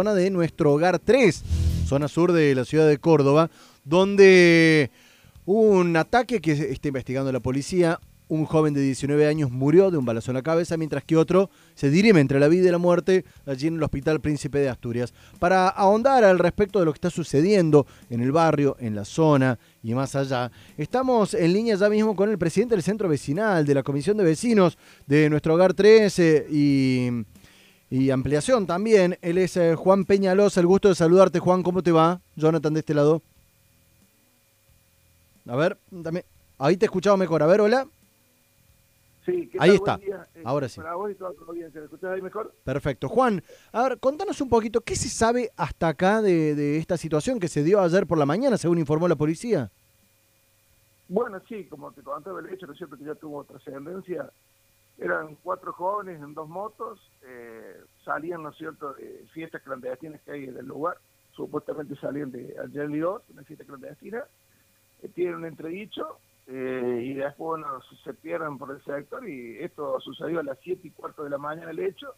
zona de nuestro hogar 3, zona sur de la ciudad de Córdoba, donde un ataque que está investigando la policía. Un joven de 19 años murió de un balazo en la cabeza, mientras que otro se dirime entre la vida y la muerte allí en el Hospital Príncipe de Asturias. Para ahondar al respecto de lo que está sucediendo en el barrio, en la zona y más allá, estamos en línea ya mismo con el presidente del centro vecinal, de la Comisión de Vecinos de nuestro hogar 13 y y ampliación también. Él es eh, Juan Peñalosa. El gusto de saludarte, Juan. ¿Cómo te va? Jonathan, de este lado. A ver, dame. Ahí te he escuchado mejor. A ver, hola. Sí, ahí está. Eh, Ahora sí. Para vos y toda la audiencia. ¿Me escuchás ahí mejor? Perfecto. Juan, a ver, contanos un poquito. ¿Qué se sabe hasta acá de, de esta situación que se dio ayer por la mañana, según informó la policía? Bueno, sí, como te contaba el hecho, ¿no es cierto? Que ya tuvo trascendencia eran cuatro jóvenes en dos motos, eh, salían, ¿no es cierto?, de fiestas clandestinas que hay en el lugar, supuestamente salían de Algerli 2, una fiesta clandestina, eh, tienen un entredicho eh, y después bueno, se pierden por el sector y esto sucedió a las siete y cuarto de la mañana el hecho,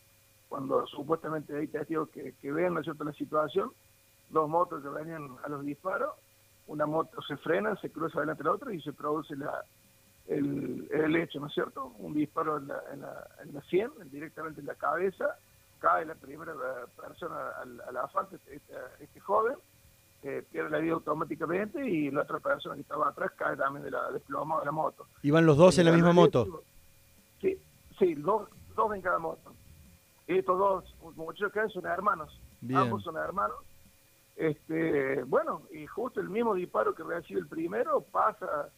cuando supuestamente hay testigos que, que ven, ¿no es cierto?, la situación, dos motos que venían a los disparos, una moto se frena, se cruza delante de la otra y se produce la el, el hecho, ¿no es cierto? Un disparo en la, en la, en la 100, directamente en la cabeza, cae la primera persona al, al asfalto, este, este, este joven, eh, pierde la vida automáticamente y la otra persona que estaba atrás cae también de la desplomada de la moto. ¿Iban los dos en la misma moto? Sí, sí, dos, dos en cada moto. Estos dos muchachos que son hermanos, ambos son hermanos. Este, bueno, y justo el mismo disparo que recibe el primero pasa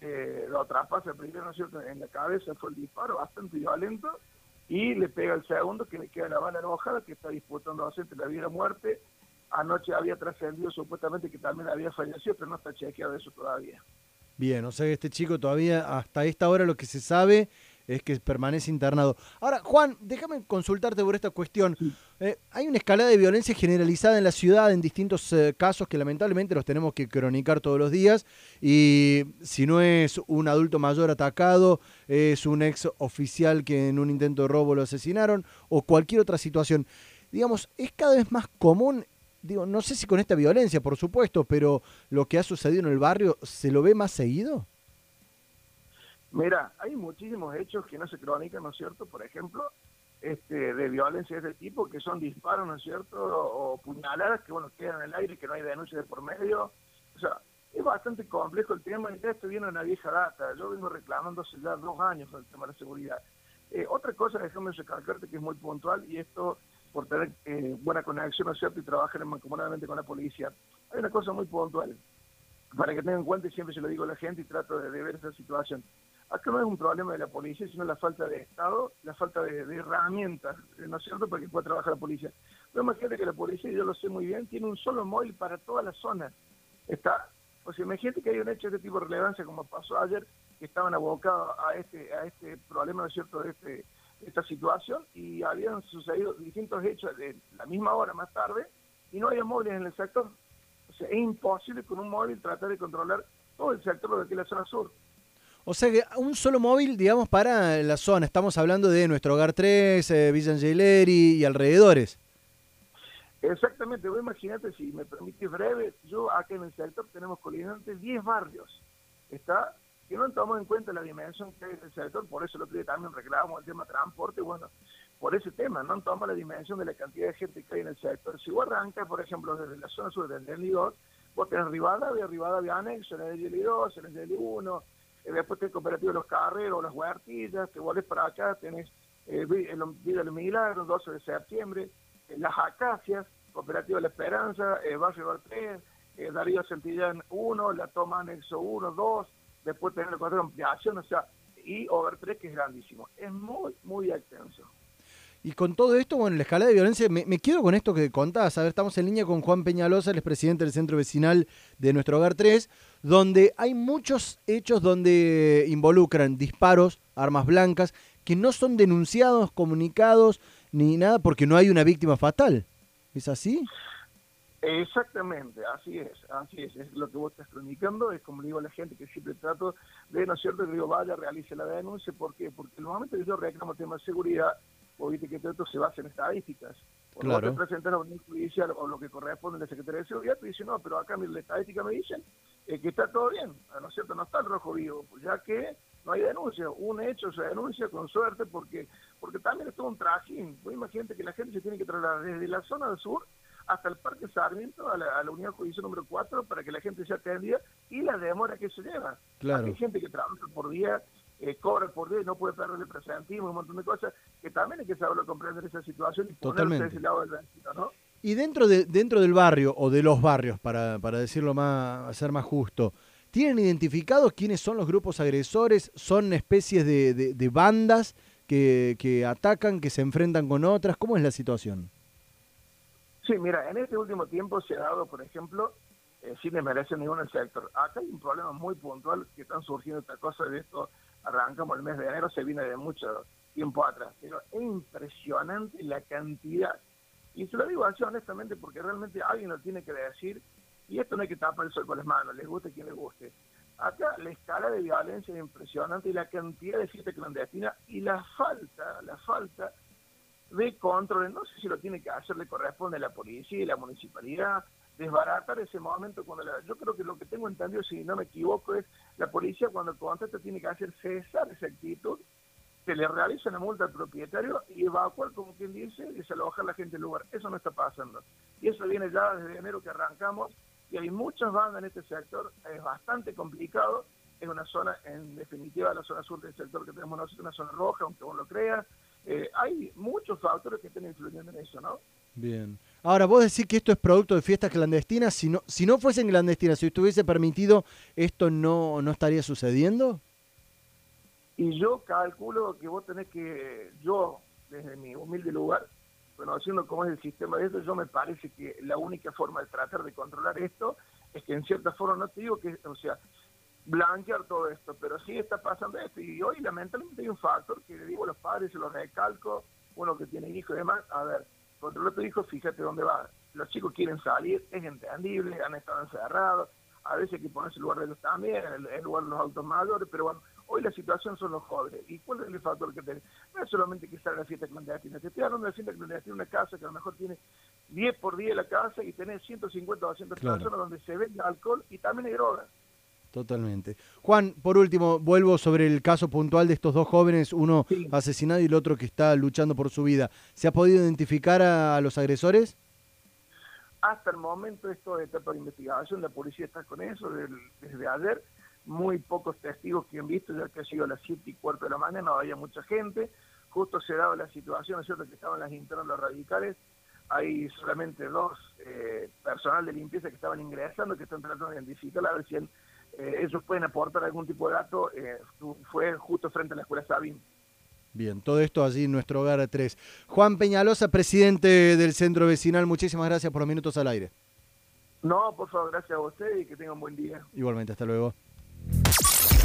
eh, lo traspasa primero, ¿no es cierto?, en la cabeza fue el disparo bastante violento y le pega el segundo que le queda la bala enojada que está disputando a la vida y muerte. Anoche había trascendido supuestamente que también había fallecido, pero no está chequeado eso todavía. Bien, o sea que este chico todavía, hasta esta hora lo que se sabe es que permanece internado. Ahora, Juan, déjame consultarte por esta cuestión. Eh, hay una escalada de violencia generalizada en la ciudad en distintos eh, casos que lamentablemente los tenemos que cronicar todos los días y si no es un adulto mayor atacado, es un ex oficial que en un intento de robo lo asesinaron o cualquier otra situación. Digamos, es cada vez más común digo, no sé si con esta violencia, por supuesto, pero lo que ha sucedido en el barrio, ¿se lo ve más seguido? Mira, hay muchísimos hechos que no se cronican, ¿no es cierto? Por ejemplo, este, de violencia de este tipo, que son disparos, ¿no es cierto? O, puñaladas que, bueno, quedan en el aire, que no hay denuncia de por medio. O sea, es bastante complejo el tema y esto viene una vieja data. Yo vengo reclamando hace ya dos años el tema de la seguridad. Eh, otra cosa, déjame recalcarte que es muy puntual y esto por tener eh, buena conexión, ¿no es cierto? Y trabajar mancomunadamente con la policía. Hay una cosa muy puntual, para que tengan en cuenta y siempre se lo digo a la gente y trato de ver esa situación acá no es un problema de la policía, sino la falta de Estado, la falta de, herramientas, ¿no es cierto?, para que pueda trabajar la policía. Pero imagínate que la policía, yo lo sé muy bien, tiene un solo móvil para toda la zona. Está, o sea, imagínate que hay un hecho de este tipo de relevancia, como pasó ayer, que estaban abocados a este, a este problema, ¿no es cierto?, de este, esta situación, y habían sucedido distintos hechos de la misma hora más tarde, y no había móviles en el sector. O sea, es imposible con un móvil tratar de controlar todo el sector de aquí la zona sur. O sea que un solo móvil, digamos, para la zona. Estamos hablando de nuestro hogar 3, eh, Villa Angeleri y alrededores. Exactamente, vos imagínate, si me permitís breve, yo acá en el sector tenemos colindantes 10 barrios, ¿está? Que no tomamos en cuenta la dimensión que en el sector, por eso lo que también reclamamos el tema transporte, bueno, por ese tema, no tomamos la dimensión de la cantidad de gente que hay en el sector. Si vos arrancas, por ejemplo, desde la zona sur del Delhi 2, vos tenés Rivadavia, Rivadavia anexo, en el Delhi 2, en el Delhi 1, eh, después tenés Cooperativo de los Carreros, las Huertillas, te volvés para acá, tenés eh, Vida del Milagro, 12 de septiembre, eh, las Acacias, Cooperativa de la Esperanza, eh, Barrio 3, eh, Darío Santillán 1, la Toma Anexo 1, 2, después tenés el cuadro de ampliación, o sea, y Over 3 que es grandísimo. Es muy, muy extenso. Y con todo esto, bueno, la escala de violencia, me, quedo con esto que contás. A ver, estamos en línea con Juan Peñalosa, el es presidente del centro vecinal de Nuestro Hogar 3, donde hay muchos hechos donde involucran disparos, armas blancas, que no son denunciados, comunicados, ni nada, porque no hay una víctima fatal. ¿Es así? Exactamente, así es, así es, es lo que vos estás cronicando, es como digo a la gente que siempre trato de, ¿no es cierto?, que digo, vaya, realice la denuncia, ¿por qué? Porque en el momento que yo reclamo temas de seguridad, viste que todo esto se basa en estadísticas, Cuando vos te presentas a un judicial o lo que corresponde a la Secretaría de Seguridad, tú dices, no, pero acá la estadística me dicen eh, que está todo bien, ¿no es cierto? No está el rojo vivo, pues ya que no hay denuncia. Un hecho se denuncia con suerte porque porque también es todo un trajín. Pues imagínate que la gente se tiene que trasladar desde la zona del sur hasta el Parque Sarmiento, a la, a la unidad judicial número 4, para que la gente sea atendida y la demora que se lleva. Claro. Hay gente que trabaja por día, eh, cobra por día y no puede perder el presentismo, un montón de cosas, que también hay que saber comprender esa situación y ponerse de ese lado del vecino, ¿no? Y dentro, de, dentro del barrio, o de los barrios, para, para decirlo más, ser más justo, ¿tienen identificados quiénes son los grupos agresores? ¿Son especies de, de, de bandas que, que atacan, que se enfrentan con otras? ¿Cómo es la situación? Sí, mira, en este último tiempo se ha dado, por ejemplo, eh, sin desmerecer ningún sector. Acá hay un problema muy puntual que están surgiendo esta cosa de esto. Arrancamos el mes de enero, se viene de mucho tiempo atrás. Pero es impresionante la cantidad. Y se lo digo así honestamente porque realmente alguien lo tiene que decir. Y esto no hay que tapar el sol con las manos, les guste quien les guste. Acá la escala de violencia es impresionante y la cantidad de fiestas clandestinas y la falta, la falta de control, no sé si lo tiene que hacer, le corresponde a la policía y la municipalidad, desbaratar ese momento cuando la, yo creo que lo que tengo entendido, si no me equivoco, es la policía cuando contesta tiene que hacer cesar esa actitud, se le realiza una multa al propietario y evacuar, como quien dice, y desalojar a la gente del lugar. Eso no está pasando. Y eso viene ya desde enero que arrancamos, y hay muchas bandas en este sector, es bastante complicado, es una zona, en definitiva, la zona sur del sector que tenemos nosotros, una zona roja, aunque uno lo crea, eh, hay muchos factores que están influyendo en eso, ¿no? Bien. Ahora, vos decís que esto es producto de fiestas clandestinas. Si no, si no fuesen clandestinas, si estuviese permitido, ¿esto no, no estaría sucediendo? Y yo calculo que vos tenés que, yo, desde mi humilde lugar, conociendo cómo es el sistema de esto, yo me parece que la única forma de tratar de controlar esto es que en cierta forma, no te digo que, o sea, blanquear todo esto, pero sí está pasando esto. Y hoy lamentablemente hay un factor que le digo a los padres, se lo recalco, uno que tiene hijos y demás, a ver, controla tu hijo, fíjate dónde va. Los chicos quieren salir, es entendible, han estado encerrados, a veces hay que ponerse el lugar de ellos también, el, lugar de los autos mayores, pero bueno, hoy la situación son los jóvenes. ¿Y cuál es el factor que tenés? No es solamente que salga la fiesta clandestina, te estoy hablando de la fiesta clandestina una casa que a lo mejor tiene 10 por 10 la casa y tenés 150 o 200 personas donde se vende alcohol y también hay drogas. Totalmente. Juan, por último, vuelvo sobre el caso puntual de estos dos jóvenes, uno asesinado y el otro que está luchando por su vida. ¿Se ha podido identificar a, los agresores? Hasta el momento esto de etapa de investigación, la policía está con eso desde ayer. Muy pocos testigos que han visto, ya que ha sido a las 7 y cuarto de la mañana, no había mucha gente. Justo se daba la situación, es cierto que estaban las internas los radicales, hay solamente dos eh, personal de limpieza que estaban ingresando, que están tratando de identificar a ver si eh, ellos pueden aportar algún tipo de dato, eh, fue justo frente a la escuela Sabin. Bien, todo esto allí en nuestro hogar a tres. Juan Peñalosa, presidente del centro vecinal, muchísimas gracias por los minutos al aire. No, por favor, gracias a usted y que tenga un buen día. Igualmente, hasta luego.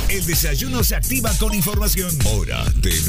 El desayuno se activa con información. Hora de